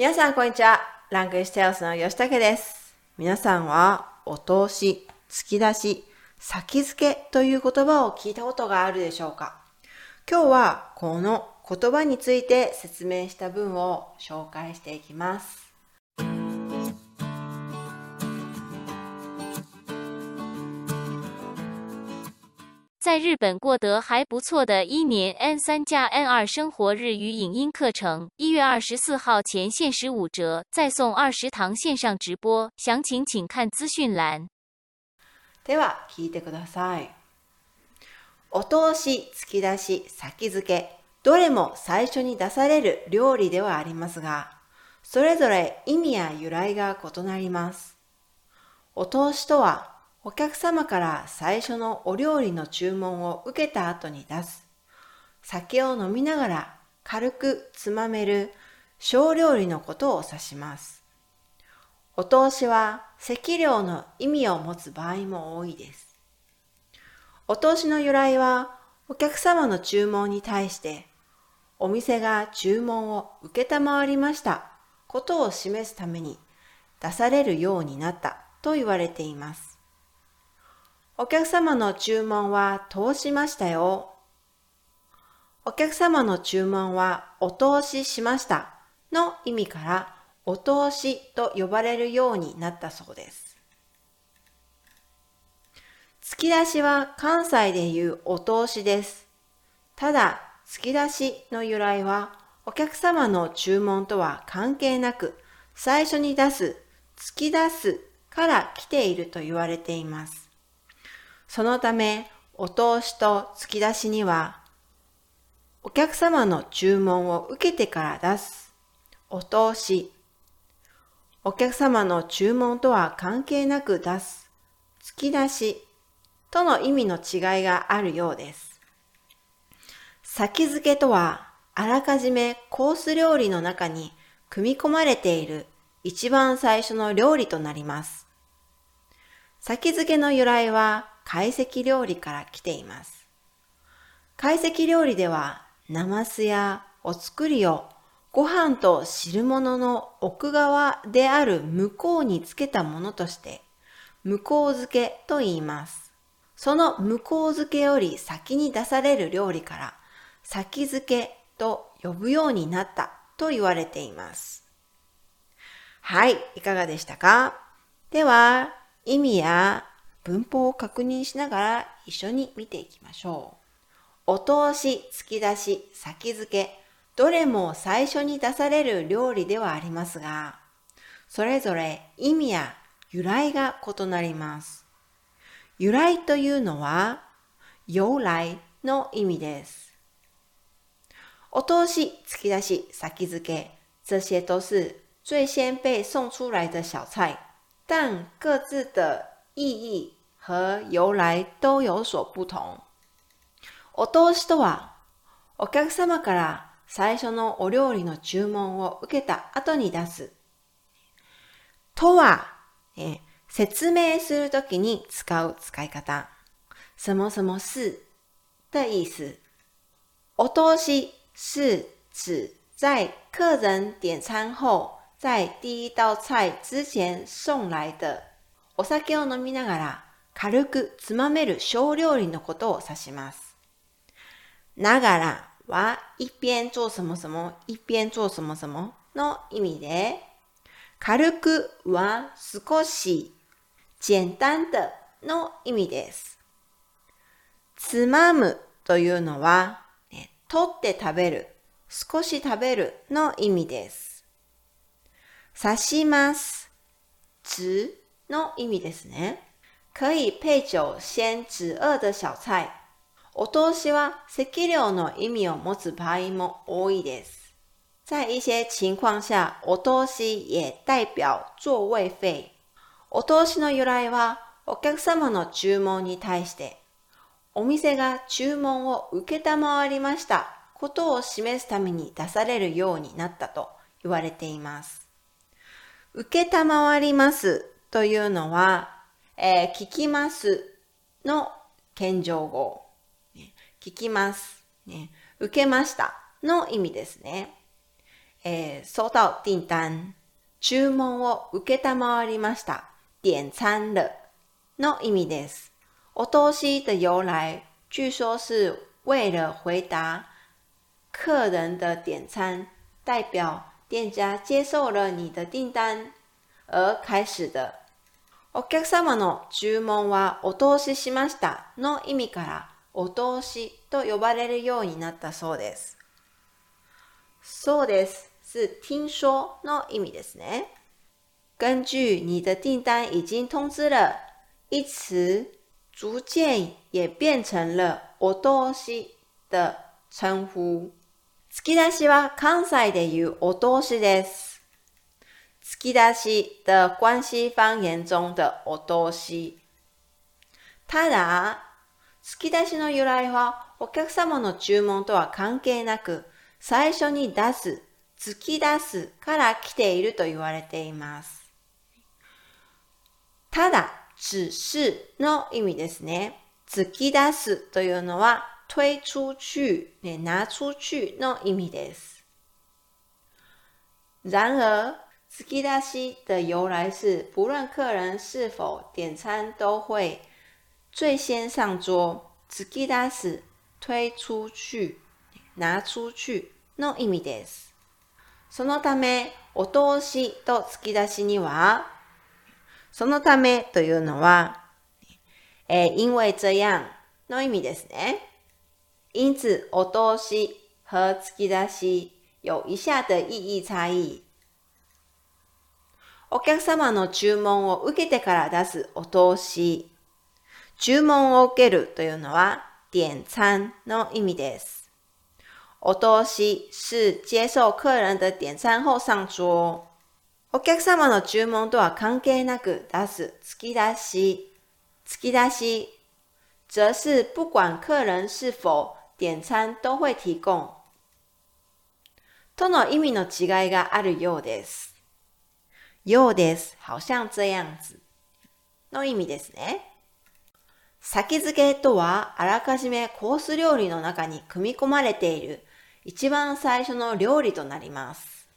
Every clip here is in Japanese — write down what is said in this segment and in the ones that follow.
皆さん、こんにちは。ランクイステオスの吉武です。皆さんは、お通し、突き出し、先付けという言葉を聞いたことがあるでしょうか？今日は、この言葉について説明した文を紹介していきます。在日本过得还不错的一年 N 三加 N 二生活日语影音课程，一月二十四号前限时五折，再送二十堂线上直播，详情请看资讯栏。では、聞いてください。お通し、突き出し、先付け、どれも最初に出される料理ではありますが、それぞれ意味や由来が異なります。お通しとは、お客様から最初のお料理の注文を受けた後に出す。酒を飲みながら軽くつまめる小料理のことを指します。お通しは席料の意味を持つ場合も多いです。お通しの由来はお客様の注文に対してお店が注文を受けたまわりましたことを示すために出されるようになったと言われています。お客様の注文は通しましたよ。お客様の注文はお通ししましたの意味からお通しと呼ばれるようになったそうです。突き出しは関西でいうお通しです。ただ、突き出しの由来はお客様の注文とは関係なく最初に出す、突き出すから来ていると言われています。そのため、お通しと突き出しには、お客様の注文を受けてから出す、お通し、お客様の注文とは関係なく出す、突き出しとの意味の違いがあるようです。先付けとは、あらかじめコース料理の中に組み込まれている一番最初の料理となります。先付けの由来は懐石料理から来ています。懐石料理では、ナマスやお作りをご飯と汁物の奥側である向こうにつけたものとして、向こう漬けと言います。その向こう漬けより先に出される料理から、先漬けと呼ぶようになったと言われています。はい、いかがでしたか？では、意味や文法を確認しながら一緒に見ていきましょう。お通し、突き出し、先付け、どれも最初に出される料理ではありますが、それぞれ意味や由来が異なります。由来というのは、由来の意味です。お通し、突き出し、先付け、这些都是最先被送出来的小菜。但各自的意義和由来都有所不同。お通しとは、お客様から最初のお料理の注文を受けた後に出す。とは、え説明するときに使う使い方。什么什么是的意思。お通し是指在客人点餐後、在第一道菜之前送来的お酒を飲みながら軽くつまめる小料理のことを指します。ながらは一边做什么什么、一边做什么什么の意味で、軽くは少し、簡単的の意味です。つまむというのは、ね、取って食べる、少し食べるの意味です。刺します。指の意味ですね。可以配酒先止餓的小菜。お通しは席料の意味を持つ場合も多いです。在一些情況下、お通し也代表座位費。お通しの由来は、お客様の注文に対して、お店が注文を受けたまわりましたことを示すために出されるようになったと言われています。受けたまわりますというのは、えー聞きますの謙譲語。聞きます、ね。受けましたの意味ですね。えー、收到订单。注文を受けたまわりました。点餐了の意味です。お通し的由来，据说是为了回答客人的点餐，代表店家接受了你的订单而開始的。お客様の注文はお通ししましたの意味からお通しと呼ばれるようになったそうです。そうです。是听说の意味ですね。根据你的订单已经通知了，一词逐渐也变成了お通し的称呼。突き出しは関西で言うお通しです。突き出し的关西方言中的お通し。ただ、突き出しの由来はお客様の注文とは関係なく、最初に出す突き出すから来ていると言われています。ただ、只是の意味ですね。突き出すというのは推出去、ね、拿出去の意味です。然而，突き出し的由来是，不论客人是否点餐，都会最先上桌。突き出す、推出去、拿出去の意味です。そのため、お通しと突き出しには、そのためというのは、えー、因为这样の意味ですね。因此、お通し和突き出し有以下的意義差異。 お客様の注文を受けてから出すお通し。注文を受けるというのは、点餐の意味です。お通し是接受客人的点餐後上桌。お客様の注文とは関係なく出す突き出し。突き出し则是不管客人是否点餐都会提供。との意味の違いがあるようです。ようです。好像这样子。の意味ですね。先付けとは、あらかじめコース料理の中に組み込まれている一番最初の料理となります。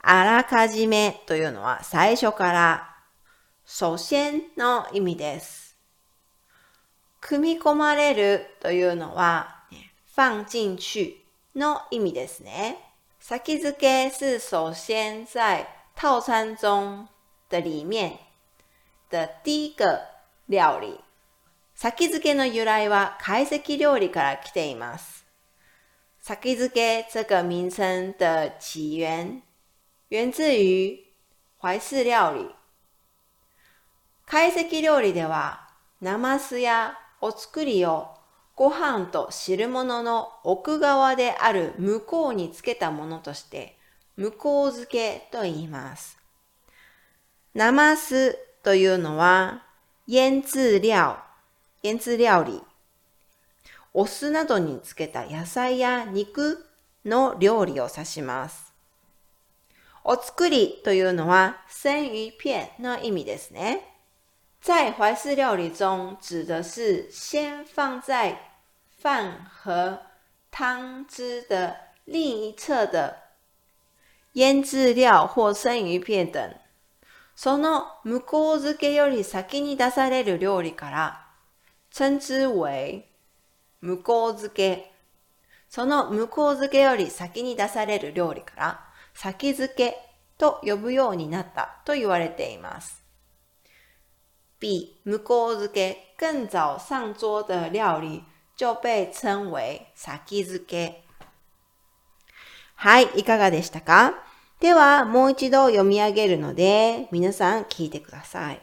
あらかじめというのは最初から、首先の意味です。組み込まれるというのは、放進去の意味ですね。先付け是首先在套餐中的里面的第一个料理。先付けの由来は懐石料理から来ています。先付け这个名称的起源源自于怀式料理。懐石料理では、ナマスやお作りをご飯と汁物の奥側である向こうにつけたものとして、向こう漬けと言います。ナマスというのは、腌制料、腌制料理お酢などにつけた野菜や肉の料理を指します。お作りというのは生鱼片の意味ですね。在怀式料理中指的是先放在饭和汤汁的另一侧的腌制料或生鱼片等。その向こう漬けより先に出される料理から称之为向こう漬け。その向こう漬けより先に出される料理から先漬けと呼ぶようになったと言われています。比向こう漬け更早上桌的料理就被称为先漬け。はい、いかがでしたか？では、もう一度読み上げるので、皆さん聞いてください。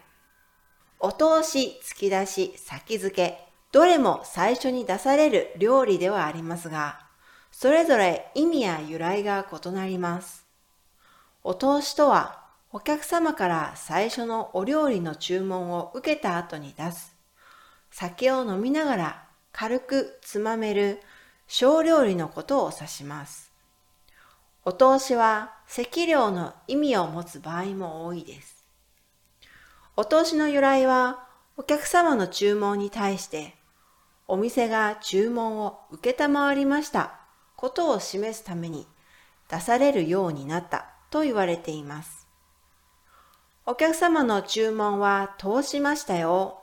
お通し、突き出し、先付け。どれも最初に出される料理ではありますが、それぞれ意味や由来が異なります。お通しとは、お客様から最初のお料理の注文を受けた後に出す、酒を飲みながら軽くつまめる小料理のことを指します。お通しは席料の意味を持つ場合も多いです。お通しの由来は、お客様の注文に対してお店が注文を受けたまわりましたことを示すために出されるようになったと言われています。お客様の注文は通しましたよ。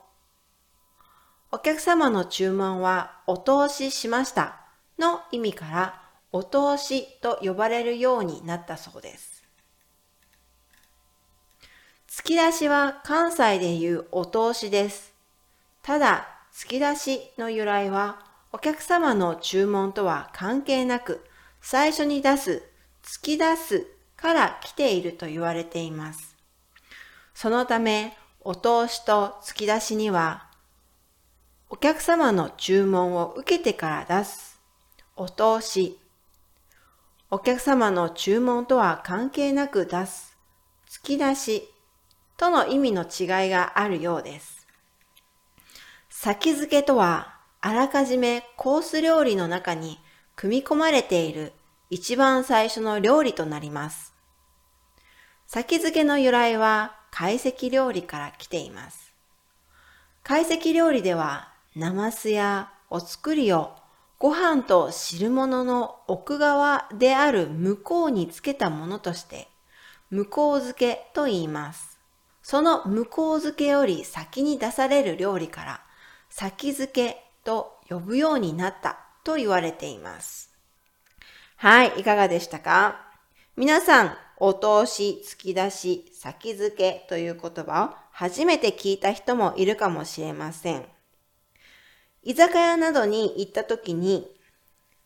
お客様の注文はお通ししましたの意味からお通しと呼ばれるようになったそうです。突き出しは関西でいうお通しです。ただ、突き出しの由来はお客様の注文とは関係なく最初に出す、突き出すから来ていると言われています。そのため、お通しと突き出しにはお客様の注文を受けてから出す、お通し。お客様の注文とは関係なく出す、突き出しとの意味の違いがあるようです。先付けとは、あらかじめコース料理の中に組み込まれている一番最初の料理となります。先付けの由来は懐石料理から来ています。懐石料理では、ナマスやお作りをご飯と汁物の奥側である向こうにつけたものとして、向こう漬けと言います。その向こう漬けより先に出される料理から、先漬けと呼ぶようになったと言われています。はい、いかがでしたか？皆さん、お通し、突き出し、先付けという言葉を初めて聞いた人もいるかもしれません。居酒屋などに行った時に、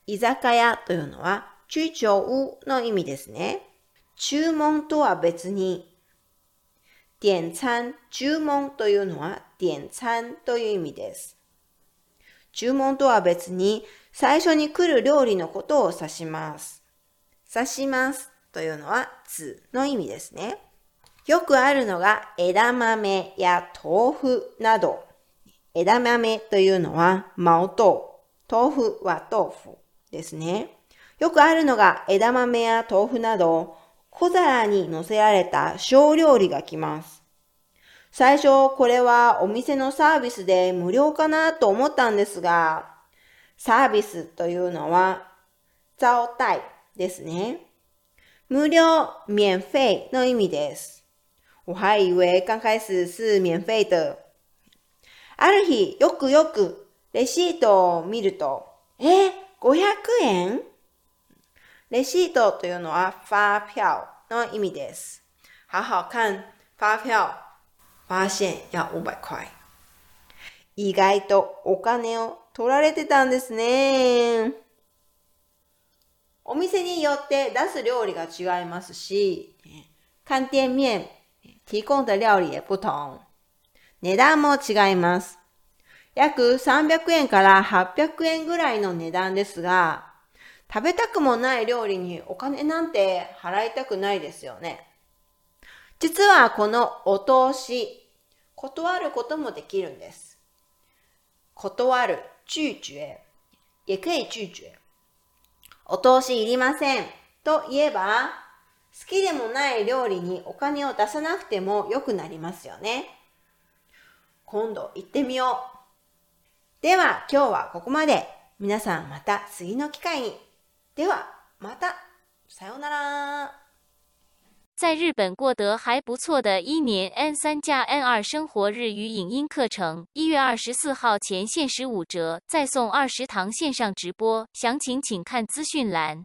居酒屋というのは、中長の意味ですね。注文とは別に、点餐、注文というのは点餐という意味です。注文とは別に、最初に来る料理のことを指します。指しますというのは、つの意味ですね。よくあるのが枝豆や豆腐など。枝豆というのは毛豆、豆腐は豆腐ですね。よくあるのが枝豆や豆腐など小皿に乗せられた小料理が来ます。最初これはお店のサービスで無料かなと思ったんですが、サービスというのは招待ですね。無料、免费の意味です。我还以为刚开始是免费的。ある日、よくよくレシートを見ると、え、500円？レシートというのは发票の意味です。好好看发票、发現要500塊。意外とお金を取られてたんですね。お店によって出す料理が違いますし、看店面提供的料理也不同。値段も違います。約300円から800円ぐらいの値段ですが、食べたくもない料理にお金なんて払いたくないですよね。実はこのお通し、断ることもできるんです。断る、拒絕、也可以拒絕。お通しいりませんと言えば、好きでもない料理にお金を出さなくても良くなりますよね。今度行ってみよう。では今日はここまで。皆さんまた次の機会に。ではまた。さようなら。在日本过得还不错的一年 N 三加 N 二生活日语影音课程，一月二十四号前限时五折，再送二十堂线上直播，详情请看资讯栏。